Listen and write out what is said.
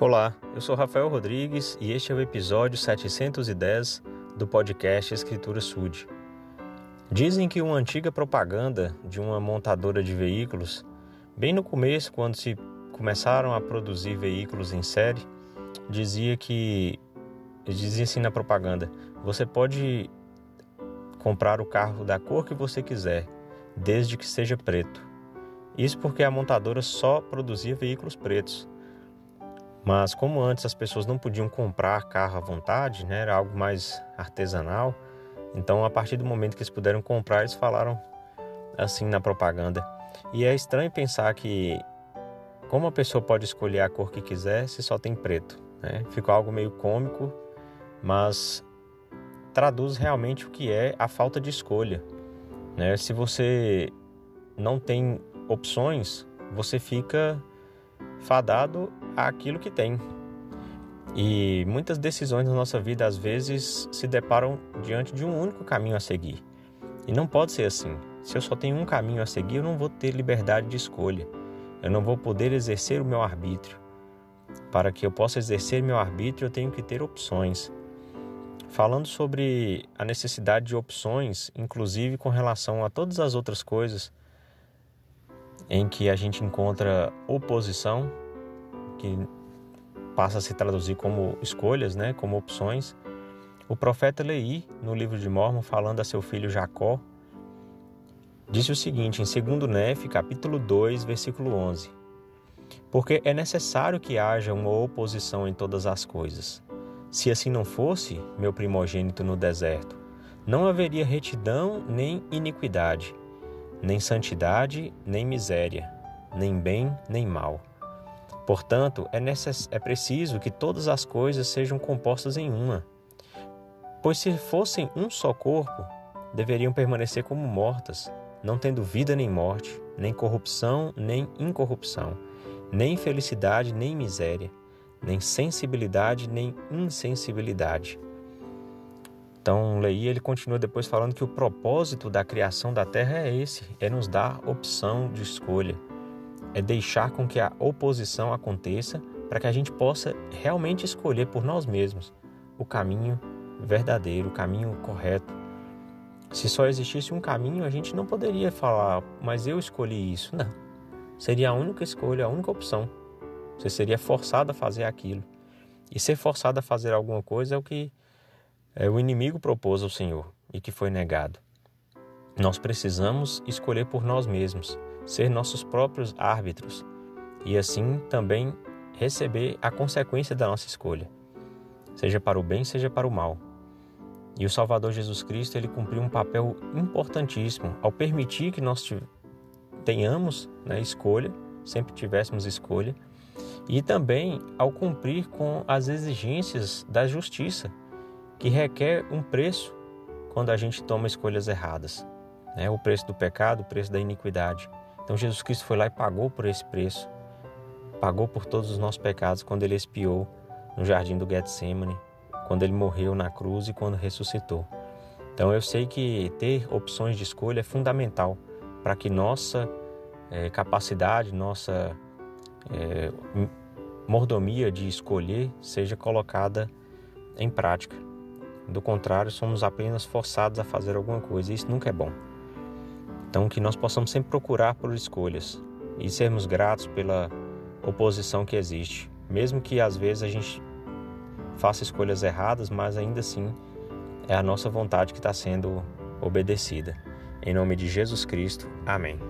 Olá, eu sou Rafael Rodrigues e este é o episódio 710 do podcast Escritura Sud. Dizem que uma antiga propaganda de uma montadora de veículos, bem no começo, quando se começaram a produzir veículos em série, dizia que dizia assim na propaganda: você pode comprar o carro da cor que você quiser, desde que seja preto. Isso porque a montadora só produzia veículos pretos. Mas como antes as pessoas não podiam comprar carro à vontade, né, era algo mais artesanal, então a partir do momento que eles puderam comprar, eles falaram assim na propaganda. E é estranho pensar que como a pessoa pode escolher a cor que quiser se só tem preto, né? Ficou algo meio cômico, mas traduz realmente o que é a falta de escolha. Né? Se você não tem opções, você fica fadado àquilo que tem. E muitas decisões na nossa vida às vezes se deparam diante de um único caminho a seguir. E não pode ser assim. Se eu só tenho um caminho a seguir, eu não vou ter liberdade de escolha. Eu não vou poder exercer o meu arbítrio. Para que eu possa exercer meu arbítrio, eu tenho que ter opções. Falando sobre a necessidade de opções, inclusive com relação a todas as outras coisas em que a gente encontra oposição, que passa a se traduzir como escolhas, né, como opções. O profeta Leí, no livro de Mormon, falando a seu filho Jacó, disse o seguinte em 2 Nef, capítulo 2, versículo 11: Porque é necessário que haja uma oposição em todas as coisas. Se assim não fosse, meu primogênito no deserto, não haveria retidão nem iniquidade, nem santidade, nem miséria, nem bem, nem mal. Portanto, é, necess... é preciso que todas as coisas sejam compostas em uma. Pois se fossem um só corpo, deveriam permanecer como mortas, não tendo vida nem morte, nem corrupção nem incorrupção, nem felicidade nem miséria, nem sensibilidade nem insensibilidade então, Leí ele continua depois falando que o propósito da criação da Terra é esse, é nos dar opção de escolha, é deixar com que a oposição aconteça para que a gente possa realmente escolher por nós mesmos o caminho verdadeiro, o caminho correto. Se só existisse um caminho, a gente não poderia falar, mas eu escolhi isso. Não. Seria a única escolha, a única opção. Você seria forçado a fazer aquilo. E ser forçado a fazer alguma coisa é o que é, o inimigo propôs ao Senhor e que foi negado. Nós precisamos escolher por nós mesmos, ser nossos próprios árbitros e assim também receber a consequência da nossa escolha, seja para o bem, seja para o mal. E o Salvador Jesus Cristo ele cumpriu um papel importantíssimo ao permitir que nós tenhamos né, escolha, sempre tivéssemos escolha, e também ao cumprir com as exigências da justiça que requer um preço quando a gente toma escolhas erradas. Né? O preço do pecado, o preço da iniquidade. Então Jesus Cristo foi lá e pagou por esse preço. Pagou por todos os nossos pecados quando ele expiou no jardim do Getsemane, quando ele morreu na cruz e quando ressuscitou. Então eu sei que ter opções de escolha é fundamental para que nossa é, capacidade, nossa é, mordomia de escolher seja colocada em prática. Do contrário, somos apenas forçados a fazer alguma coisa e isso nunca é bom. Então, que nós possamos sempre procurar por escolhas e sermos gratos pela oposição que existe, mesmo que às vezes a gente faça escolhas erradas, mas ainda assim é a nossa vontade que está sendo obedecida. Em nome de Jesus Cristo, amém.